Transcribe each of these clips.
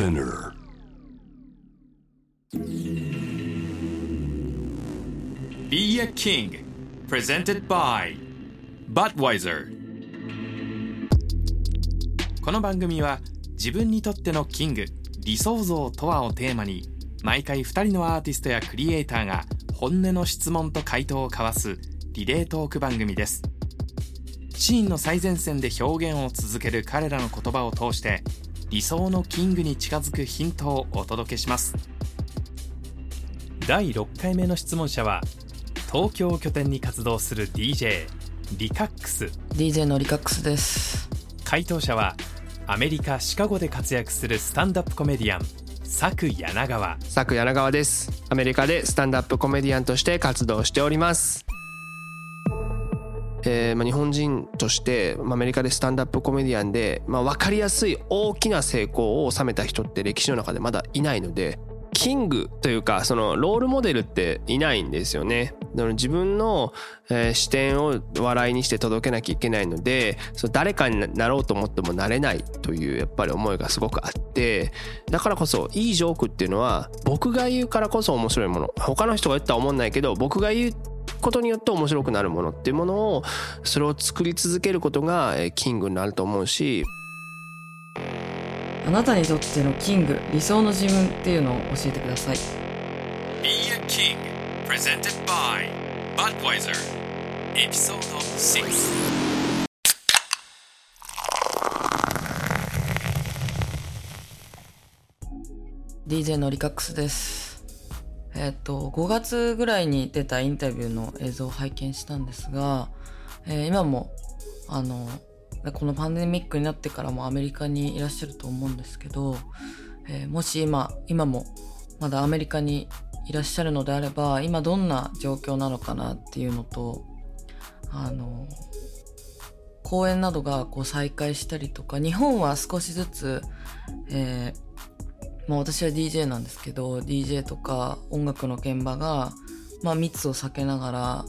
Spinner. Be a King Presented by Budweiser この番組は自分にとってのキング理想像とはをテーマに毎回2人のアーティストやクリエイターが本音の質問と回答を交わすリレートーク番組ですシーンの最前線で表現を続ける彼らの言葉を通して理想のキングに近づくヒントをお届けします。第6回目の質問者は東京を拠点に活動する DJ リカックス。DJ のリカックスです。回答者はアメリカ・シカゴで活躍するスタンダップコメディアン佐久柳川。佐久柳川です。アメリカでスタンダップコメディアンとして活動しておりますえーまあ、日本人としてまあアメリカでスタンダップコメディアンで、まあ、分かりやすい大きな成功を収めた人って歴史の中でまだいないのでキングというかそのロールモデルっていないんですよね。自分の、えー視点を笑いにして届けなきゃいけないのでそ誰かになろうと思ってもなれないというやっぱり思いがすごくあってだからこそいいジョークっていうのは僕が言うからこそ面白いもの他の人が言ったら思んないけど僕が言うことによって面白くなるものっていうものをそれを作り続けることがえーキングになると思うし。あなたにとってのキング理想の自分っていうのを教えてください。Be a King Presented by Budweiser エピソード6 DJ のリカックスですえっ、と5月ぐらいに出たインタビューの映像を拝見したんですが、えー今もあのこのパンデミックになってからもアメリカにいらっしゃると思うんですけど、えーもし今今もまだアメリカにいらっしゃるのであれば今どんな状況なのかなっていうのとあの公演などがこう再開したりとか日本は少しずつ、えーまあ、私は DJ なんですけど DJ とか音楽の現場が、まあ、密を避けながら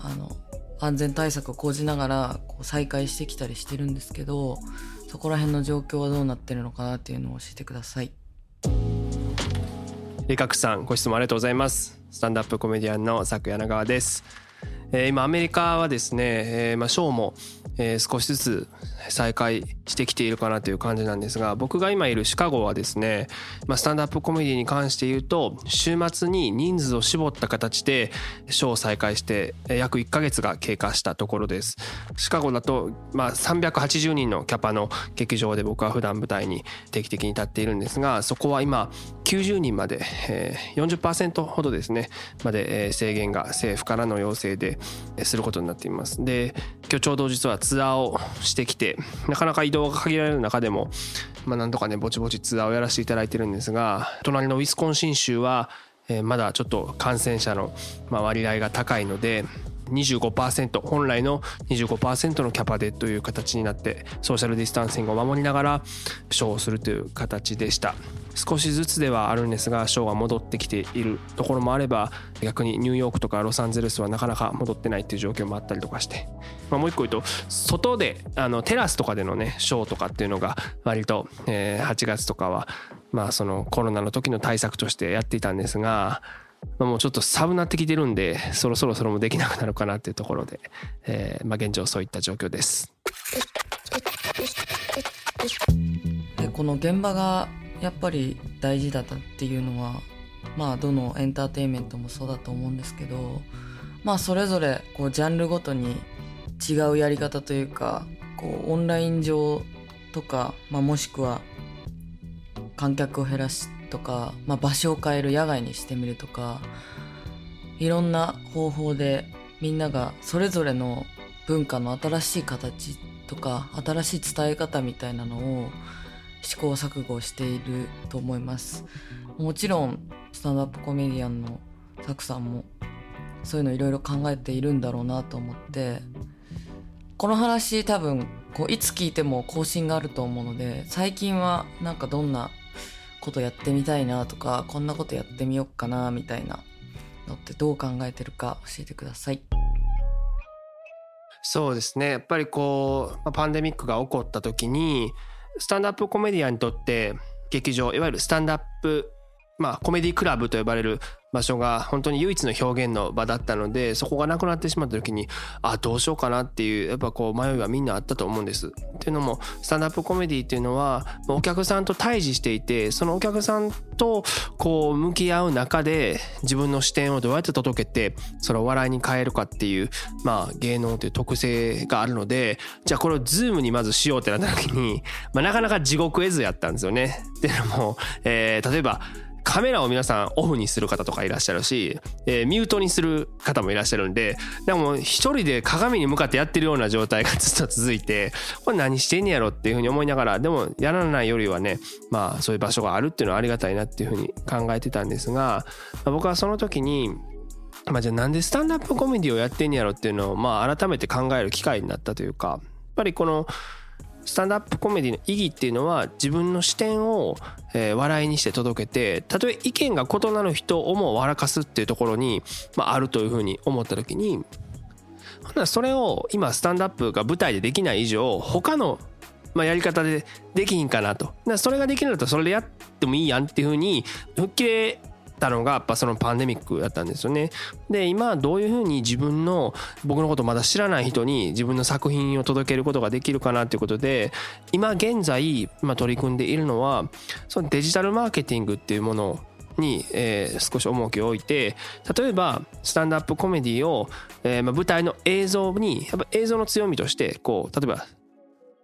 あの安全対策を講じながらこう再開してきたりしてるんですけどそこら辺の状況はどうなってるのかなっていうのを教えてください。リカクさんご質問ありがとうございますスタンダップコメディアンの佐久柳川です、えー今アメリカはですね、えーまあ、ショーも、えー少しずつ再開してきているかなという感じなんですが僕が今いるシカゴはですね、まあ、スタンダップコメディに関して言うと週末に人数を絞った形でショーを再開して約1ヶ月が経過したところです。シカゴだと、まあ、380人のキャパの劇場で僕は普段舞台に定期的に立っているんですがそこは今90人まで、えー40%ほどですねまで、えー制限が政府からの要請ですることになっています。で今日ちょうど実はツアーをしてきてなかなか移動が限られる中でもまあなんとかねぼちぼちツアーをやらせていただいてるんですが隣のウィスコンシン州はえーまだちょっと感染者のまあ割合が高いので25%本来の25%のキャパでという形になってソーシャルディスタンシングを守りながらショーをするという形でした。少しずつではあるんですがショーが戻ってきているところもあれば逆にニューヨークとかロサンゼルスはなかなか戻ってないっていう状況もあったりとかして、まあ、もう一個言うと外であのテラスとかでのねショーとかっていうのが割と、えー8月とかはまあそのコロナの時の対策としてやっていたんですがまあもうちょっと寒なってきてるんでそろそろそれもできなくなるかなっていうところで、えーまあ、現状そういった状況です。でこの現場がやっぱり大事だったっていうのはまあどのエンターテインメントもそうだと思うんですけどまあそれぞれこうジャンルごとに違うやり方というかこうオンライン上とか、まあ、もしくは観客を減らすとか、まあ、場所を変える野外にしてみるとかいろんな方法でみんながそれぞれの文化の新しい形とか新しい伝え方みたいなのを試行錯誤していると思います。もちろんスタンドアップコメディアンのサクさんもそういうのいろいろ考えているんだろうなと思ってこの話多分こういつ聞いても更新があると思うので最近はなんかどんなことやってみたいなとかこんなことやってみようかなみたいなのってどう考えてるか教えてください。そうですね。やっぱりこうまパンデミックが起こった時にスタンダップコメディアンにとって劇場いわゆるスタンダップまあコメディクラブと呼ばれる場所が本当に唯一の表現の場だったのでそこがなくなってしまった時にあどうしようかなっていうやっぱこう迷いがみんなあったと思うんです。っていうのもスタンダップコメディっていうのはお客さんと対峙していてそのお客さんとこう向き合う中で自分の視点をどうやって届けてそれを笑いに変えるかっていうまあ芸能という特性があるのでじゃあこれをズームにまずしようってなった時に、まあ、なかなか地獄絵図やったんですよね。っていうのも、えー、例えばカメラを皆さんオフにする方とかいらっしゃるし、えー、ミュートにする方もいらっしゃるんで、でも一人で鏡に向かってやってるような状態がずっと続いて、これ何してんやろっていうふうに思いながら、でもやらないよりはね、まあそういう場所があるっていうのはありがたいなっていうふうに考えてたんですが、まあ、僕はその時に、まあじゃあなんでスタンダップコメディをやってんやろっていうのを、まあ改めて考える機会になったというか、やっぱりこの、スタンダップコメディの意義っていうのは自分の視点を、え、笑いにして届けてたとえ意見が異なる人をも笑かすっていうところに、まあ、あるというふうに思った時にほなそれを今スタンダップが舞台でできない以上他のまあ、やり方でできひんかなと。それができるんだったらそれでやってもいいやんっていうふうに吹っ切れたのがやっぱそのパンデミックだったんですよね。で今どういうふうに自分の僕のことまだ知らない人に自分の作品を届けることができるかなということで今現在、ま取り組んでいるのはそのデジタルマーケティングっていうものに、えー、少し重きを置いて例えばスタンダップコメディを、えーまあ、舞台の映像にやっぱ映像の強みとしてこう例えば、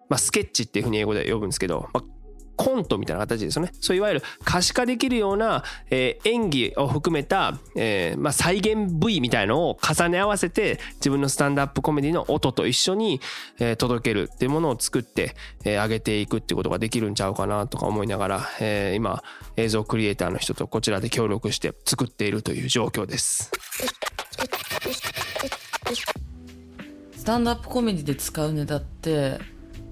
まあ、スケッチっていうふうに英語で呼ぶんですけど、まあ、コントみたいな形ですよね。そういわゆる可視化できるような、えー、演技を含めた、えー、まあ、再現部位みたいのを重ね合わせて自分のスタンダップコメディの音と一緒に、えー、届けるっていうものを作って、えー、上げていくっていうことができるんちゃうかなとか思いながら、えー、今映像クリエイターの人とこちらで協力して作っているという状況です。スタンダップコメディで使うネタって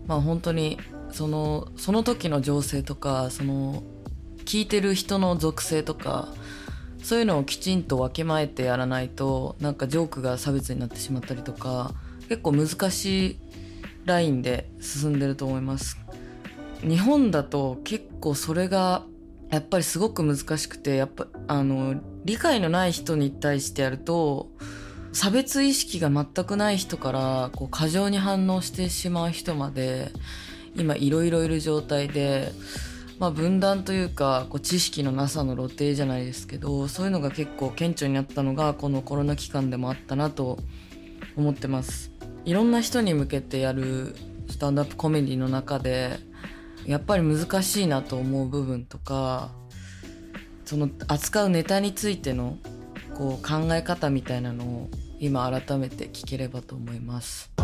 まあ本当にそのその時の情勢とかその聞いてる人の属性とかそういうのをきちんとわきまえてやらないとなんかジョークが差別になってしまったりとか結構難しいラインで進んでると思います。日本だと結構それがやっぱりすごく難しくてやっぱあの理解のない人に対してやると差別意識が全くない人からこう過剰に反応してしまう人まで今いろいろいる状態で、まあ、分断というかこう知識のなさの露呈じゃないですけどそういうのが結構顕著になったのがこのコロナ期間でもあったなと思ってますいろんな人に向けてやるスタンダップコメディの中でやっぱり難しいなと思う部分とかその扱うネタについてのこう考え方みたいなのを今改めて聞ければと思います。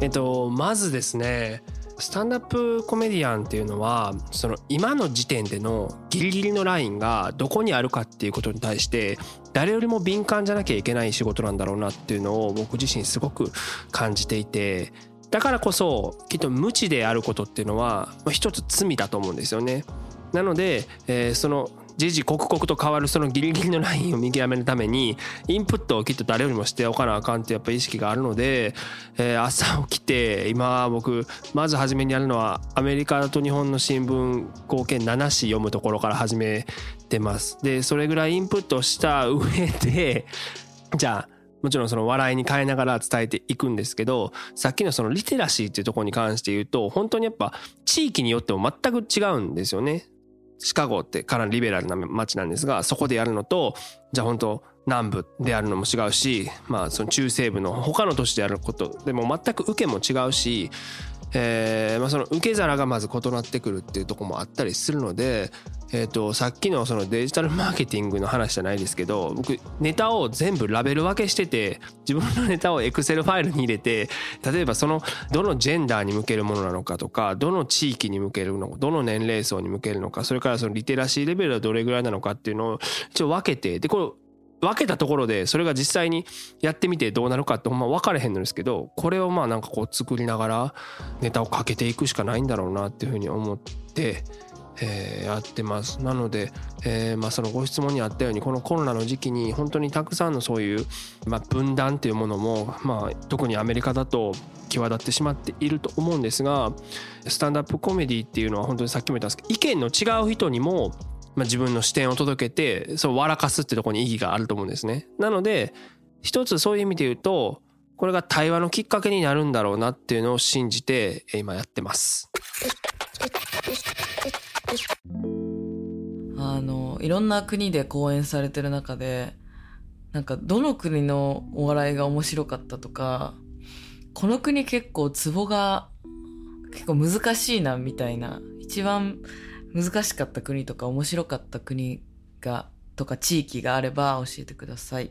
えっと、まずですねスタンダップコメディアンっていうのはその今の時点でのギリギリのラインがどこにあるかっていうことに対して誰よりも敏感じゃなきゃいけない仕事なんだろうなっていうのを僕自身すごく感じていてだからこそきっと無知であることっていうのは一つ罪だと思うんですよね。なので、えー、その時々刻々と変わるそのギリギリのラインを見極めるためにインプットをきっと誰よりもしておかなあかんってやっぱ意識があるので、えー、朝起きて今僕まず初めにやるのはアメリカと日本の新聞合計7紙読むところから始めてますでそれぐらいインプットした上で じゃあもちろんその笑いに変えながら伝えていくんですけどさっきのそのリテラシーっていうところに関して言うと本当にやっぱ地域によっても全く違うんですよね。シカゴってかなりリベラルな街なんですがそこでやるのとじゃあ本当南部でやるのも違うしまあその中西部の他の都市でやることでも全く受けも違うしえーまあ、その受け皿がまず異なってくるっていうとこもあったりするので、えー、とさっきのそのデジタルマーケティングの話じゃないですけど僕ネタを全部ラベル分けしてて自分のネタをエクセルファイルに入れて例えばそのどのジェンダーに向けるものなのかとかどの地域に向けるのかどの年齢層に向けるのかそれからそのリテラシーレベルはどれぐらいなのかっていうのを一応分けてでこれ分けたところでそれが実際にやってみてどうなるかってほんま分かれへんのですけどこれをまあなんかこう作りながらネタをかけていくしかないんだろうなっていうふうに思ってえーやってます。なので、えーまあ、そのご質問にあったようにこのコロナの時期に本当にたくさんのそういう、まあ、分断っていうものも、まあ、特にアメリカだと際立ってしまっていると思うんですがスタンダップコメディっていうのは本当にさっきも言ったんですけど意見の違う人にも、まあ、自分の視点を届けてそう笑かすってところに意義があると思うんですね。なので一つそういう意味で言うとこれが対話のきっかけになるんだろうなっていうのを信じて今やってます。あのいろんな国で公演されてる中でなんかどの国のお笑いが面白かったとかこの国結構ツボが結構難しいなみたいな一番難しかった国とか面白かった国がとか地域があれば教えてください。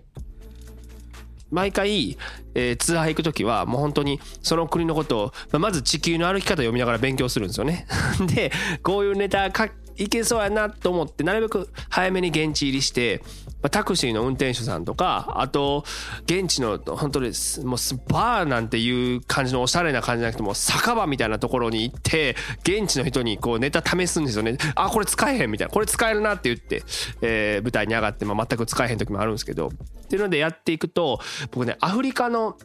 毎回、えーツアー行く時はもう本当にその国のことをまあまず地球の歩き方を読みながら勉強するんですよね。でこういうネタかいけそうやなと思ってなるべく早めに現地入りして、まあ、タクシーの運転手さんとかあと現地の本当ですもうスバーなんていう感じのおしゃれな感じじゃなくてもう酒場みたいなところに行って現地の人にこうネタ試すんですよね。あこれ使えへんみたいなこれ使えるなって言って、えー舞台に上がって、まあ、全く使えへん時もあるんですけどっていうのでやっていくと僕ねアフリカの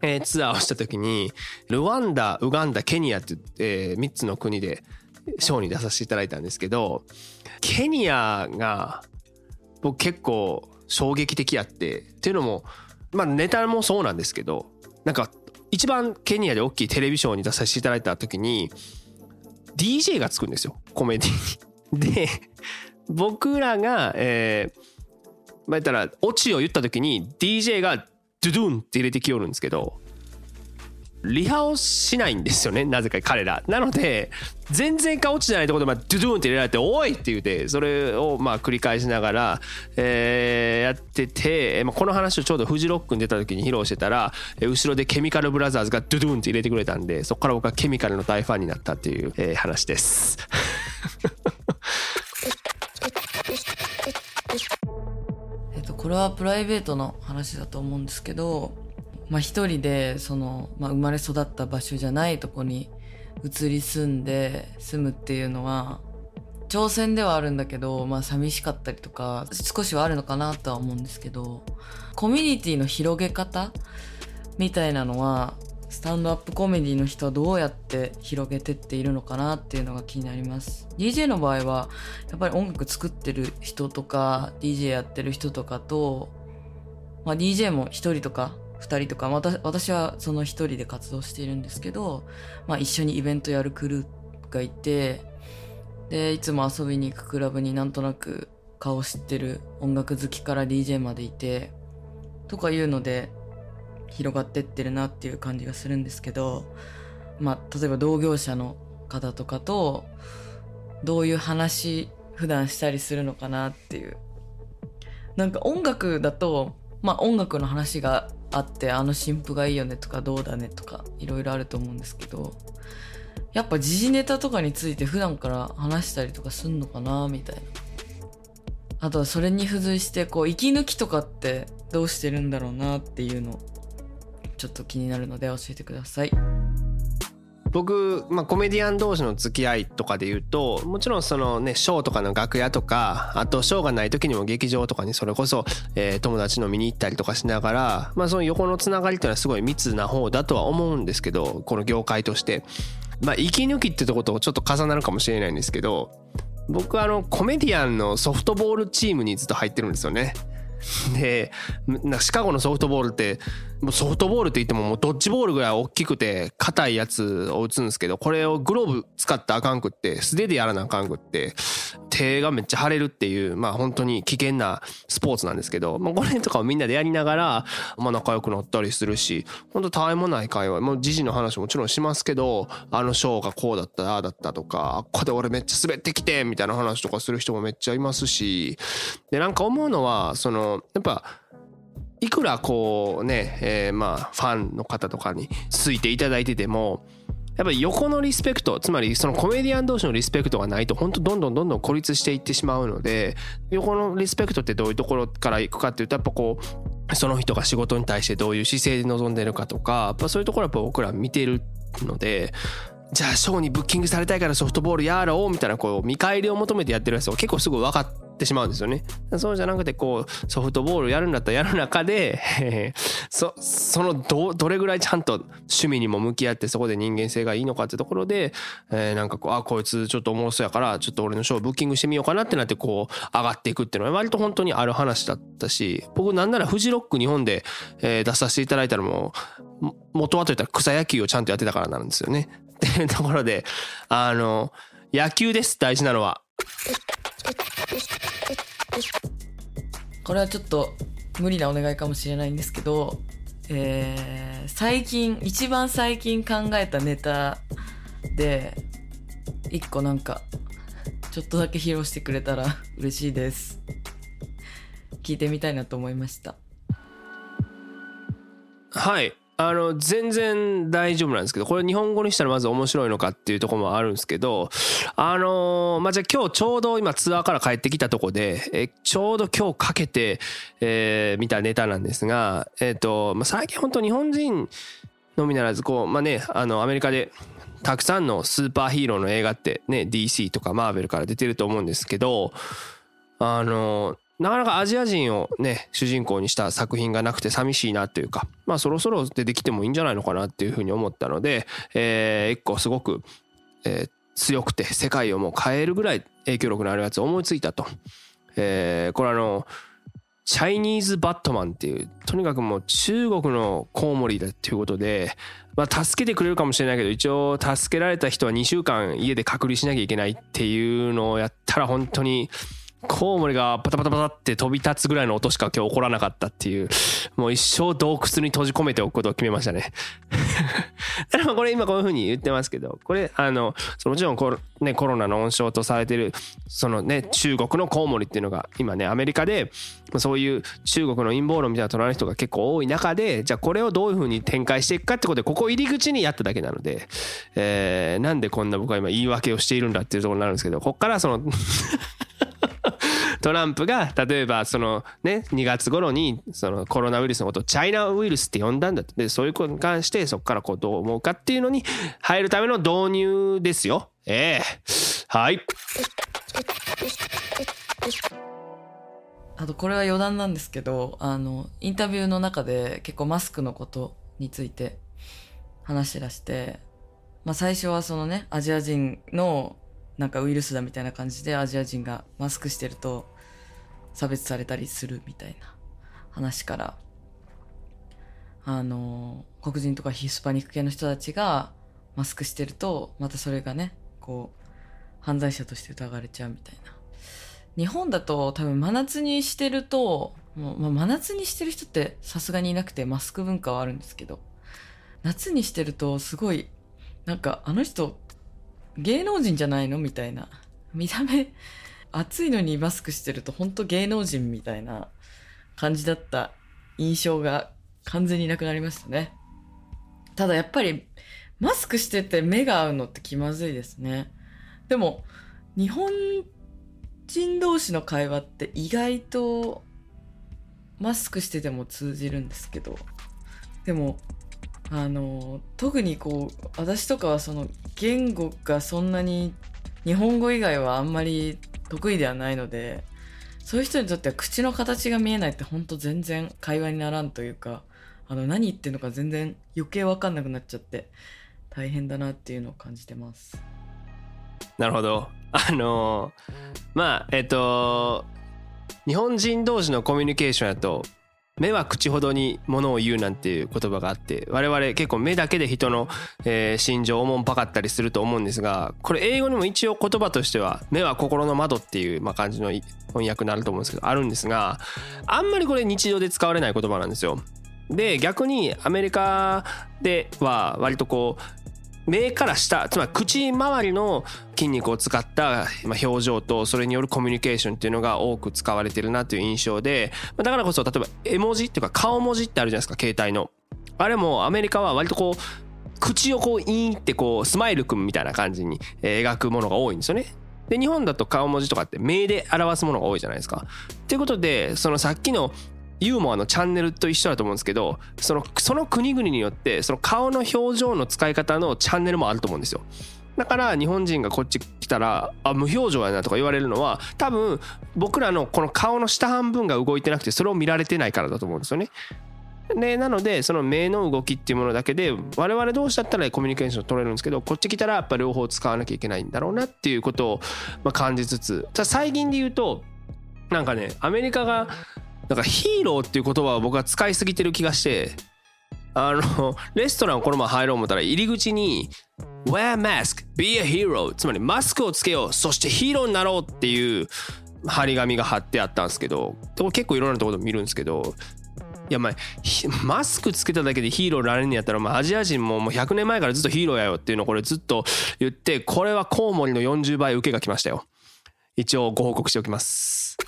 えーツアーをした時にルワンダウガンダケニアって、え3つの国でショーに出させていただいたんですけどケニアが僕結構衝撃的やってっていうのもまあネタもそうなんですけどなんか一番ケニアで大きいテレビショーに出させていただいた時に DJ がつくんですよコメディに。で僕らが、えーまあ、言ったらオチを言った時に DJ がドゥドゥンって入れてきよるんですけどリハをしないんですよねなぜか彼らなので全然か落ちじゃないところで、まあ、ドゥドゥンって入れられて「おい!」って言うてそれをまあ繰り返しながら、えーやってて、まあ、この話をちょうどフジロックに出た時に披露してたら、後ろでケミカルブラザーズがドゥドゥンって入れてくれたんでそこから僕はケミカルの大ファンになったっていう、えー話です。えっと、これはプライベートの話だと思うんですけど、まあ一人で、その、まあ生まれ育った場所じゃないとこに移り住んで住むっていうのは、挑戦ではあるんだけど、まあ寂しかったりとか、少しはあるのかなとは思うんですけど、コミュニティの広げ方みたいなのは、スタンドアップコメディの人はどうやって広げてっているのかなっていうのが気になります。DJ の場合は、やっぱり音楽作ってる人とか DJ やってる人とかと、まあ、DJ も一人とか二人とか、また私はその一人で活動しているんですけど、まあ、一緒にイベントやるクルーがいてでいつも遊びに行くクラブになんとなく顔知ってる音楽好きから DJ までいてとかいうので広がってってるなっていう感じがするんですけど、まあ、例えば同業者の方とかとどういう話普段したりするのかなっていう。なんか音楽だとまあ音楽の話があってあの新譜がいいよねとかどうだねとかいろいろあると思うんですけどやっぱ時事ネタとかについて普段から話したりとかすんのかなみたいな。あとはそれに付随してこう息抜きとかってどうしてるんだろうなっていうのちょっと気になるので教えてください。僕、まあ、コメディアン同士の付き合いとかで言うともちろんそのねショーとかの楽屋とかあとショーがない時にも劇場とかにそれこそ、えー友達の見に行ったりとかしながら、まあ、その横のつながりっていうのはすごい密な方だとは思うんですけどこの業界として。まあ、息抜きってとことちょっと重なるかもしれないんですけど僕あのコメディアンのソフトボールチームにずっと入ってるんですよね。でシカゴのソフトボールってもうソフトボールって言ってももうドッジボールぐらい大きくて硬いやつを打つんですけどこれをグローブ使ったらあかんくって素手でやらなあかんくって手がめっちゃ腫れるっていうまあ本当に危険なスポーツなんですけど、まあ、これとかをみんなでやりながら、まあ、仲良くなったりするし本当たわいもない会話もう時事の話もちろんしますけどあのショーがこうだったああだったとかあっこで俺めっちゃ滑ってきてみたいな話とかする人もめっちゃいますしでなんか思うのはそのやっぱいくらこうね、えーまあファンの方とかについていただいててもやっぱり横のリスペクトつまりそのコメディアン同士のリスペクトがないと本当どんどんどんどん孤立していってしまうので横のリスペクトってどういうところからいくかっていうとやっぱこうその人が仕事に対してどういう姿勢で臨んでるかとかやっぱそういうところはやっぱ僕ら見てるのでじゃあショーにブッキングされたいからソフトボールやろうみたいなこう見返りを求めてやってるやつを結構すぐ分かっててしまうんですよね。そうじゃなくてこうソフトボールやるんだったら やる中でそそのどどれぐらいちゃんと趣味にも向き合ってそこで人間性がいいのかってところで、えー、なんかこうあこいつちょっとおもろそうやからちょっと俺のショーブッキングしてみようかなってなってこう上がっていくっていうのは割と本当にある話だったし僕なんならフジロック日本で、えー、出させていただいたのも元はといったら草野球をちゃんとやってたからなんですよね。っていうところであの野球です大事なのは。これはちょっと無理なお願いかもしれないんですけど、えー、最近一番最近考えたネタで一個なんかちょっとだけ披露してくれたら 嬉しいです。聞いてみたいなと思いました。はい。あの全然大丈夫なんですけどこれ日本語にしたらまず面白いのかっていうとこもあるんですけどあの、まあじゃあ今日ちょうど今ツアーから帰ってきたとこでえちょうど今日かけて、えー、見たネタなんですがえっ、ー、と、ま、最近本当日本人のみならずこうまあねあのアメリカでたくさんのスーパーヒーローの映画ってね DC とかマーベルから出てると思うんですけどあのなかなかアジア人をね主人公にした作品がなくて寂しいなというかまあそろそろ出てきてもいいんじゃないのかなっていうふうに思ったので、えー、一個すごく、えー、強くて世界をもう変えるぐらい影響力のあるやつを思いついたと。えー、これあのチャイニーズ・バットマンっていうとにかくもう中国のコウモリだっていうことで、まあ、助けてくれるかもしれないけど一応助けられた人は2週間家で隔離しなきゃいけないっていうのをやったら本当にコウモリがパタパタパタって飛び立つぐらいの音しか今日起こらなかったっていう、もう一生洞窟に閉じ込めておくことを決めましたね。これ今こういう風に言ってますけど、これ、あの、もちろんコロ,、ね、コロナの温床とされてる、そのね、中国のコウモリっていうのが今ね、アメリカで、そういう中国の陰謀論みたいな捉える人が結構多い中で、じゃあこれをどういう風に展開していくかってことで、ここ入り口にやっただけなので、えー、なんでこんな僕は今言い訳をしているんだっていうところになるんですけど、こっからそのトランプが例えばそのね2月頃にそのコロナウイルスのことをチャイナウイルスって呼んだんだでそういうことに関してそこからこうどう思うかっていうのに入るための導入ですよ。ええ。はい。あとこれは余談なんですけどあのインタビューの中で結構マスクのことについて話してらして、まあ、最初はそのねアジア人のなんかウイルスだみたいな感じでアジア人がマスクしてると差別されたりするみたいな話からあの黒人とかヒスパニック系の人たちがマスクしてるとまたそれがねこう犯罪者として疑われちゃうみたいな。日本だと多分真夏にしてるともう、まあ、真夏にしてる人ってさすがにいなくてマスク文化はあるんですけど夏にしてるとすごいなんかあの人芸能人じゃないの？みたいな。見た目、暑いのにマスクしてると本当芸能人みたいな感じだった印象が完全になくなりましたね。ただやっぱりマスクしてて目が合うのって気まずいですね。でも日本人同士の会話って意外とマスクしてても通じるんですけどでもあの特にこう私とかはその言語がそんなに日本語以外はあんまり得意ではないのでそういう人にとっては口の形が見えないって本当全然会話にならんというかあの何言ってるのか全然余計分かんなくなっちゃって大変だなっていうのを感じてます。なるほど。あの、まあえっと日本人同士のコミュニケーションやと目は口ほどにものを言うなんていう言葉があって我々結構目だけで人の、えー、心情をおもんぱかったりすると思うんですがこれ英語にも一応言葉としては目は心の窓っていう、まあ、感じの翻訳になると思うんですけどあるんですがあんまりこれ日常で使われない言葉なんですよ。で逆にアメリカでは割とこう目から下つまり口周りの筋肉を使った表情とそれによるコミュニケーションっていうのが多く使われてるなという印象でだからこそ例えば絵文字っていうか顔文字ってあるじゃないですか携帯のあれもアメリカは割とこう口をこうイーンってこうスマイルくんみたいな感じに描くものが多いんですよねで日本だと顔文字とかって目で表すものが多いじゃないですか。ということでそのさっきのユーモアのチャンネルと一緒だと思うんですけどそのその国々によってその顔の表情の使い方のチャンネルもあると思うんですよ。だから日本人がこっち来たらあ無表情やなとか言われるのは多分僕らのこの顔の下半分が動いてなくてそれを見られてないからだと思うんですよね。でなのでその目の動きっていうものだけで我々同士だったらコミュニケーション取れるんですけどこっち来たらやっぱ両方使わなきゃいけないんだろうなっていうことを感じつつ。最近で言うとなんかねアメリカがなんかヒーローっていう言葉を僕は使いすぎてる気がしてあのレストランこのまま入ろう思ったら入り口に Wear mask, be a hero. つまりマスクをつけよう。そしてヒーローになろうっていう張り紙が貼ってあったんですけど結構いろんなところで見るんですけどいやまあマスクつけただけでヒーローになれるんやったら、まあ、アジア人ももう100年前からずっとヒーローやよっていうのをこれずっと言ってこれはコウモリの40倍受けが来ましたよ。一応ご報告しておきます。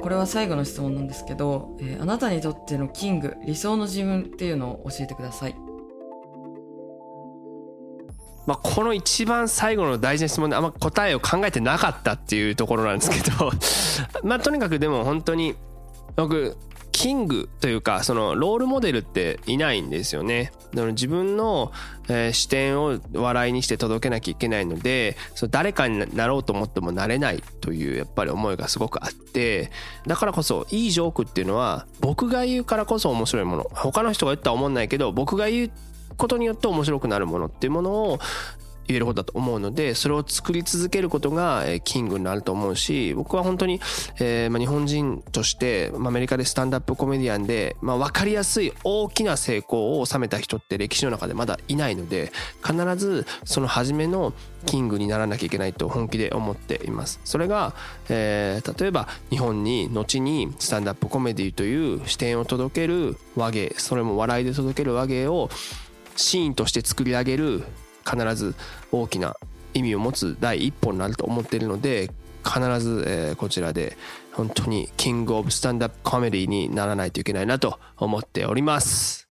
これは最後の質問なんですけど、えー、あなたにとってのキング理想の自分っていうのを教えてください。まあ、この一番最後の大事な質問であんま答えを考えてなかったっていうところなんですけど まあとにかくでも本当に僕キングというかそのロールモデルっていないんですよね。自分の、視点を笑いにして届けなきゃいけないのでその誰かになろうと思ってもなれないというやっぱり思いがすごくあってだからこそいいジョークっていうのは僕が言うからこそ面白いもの他の人が言ったら思んないけど僕が言うことによって面白くなるものっていうものを言えることだと思うのでそれを作り続けることがえキングになると思うし僕は本当に、えーまあ、日本人としてアメリカでスタンダップコメディアンで、まあ、分かりやすい大きな成功を収めた人って歴史の中でまだいないので必ずその初めのキングにならなきゃいけないと本気で思っています。それが、えー、例えば日本に後にスタンダップコメディという視点を届ける和芸それも笑いで届ける和芸をシーンとして作り上げる必ず大きな意味を持つ第一歩になると思っているので必ず、えこちらで本当にキングオブスタンダップコメディにならないといけないなと思っております。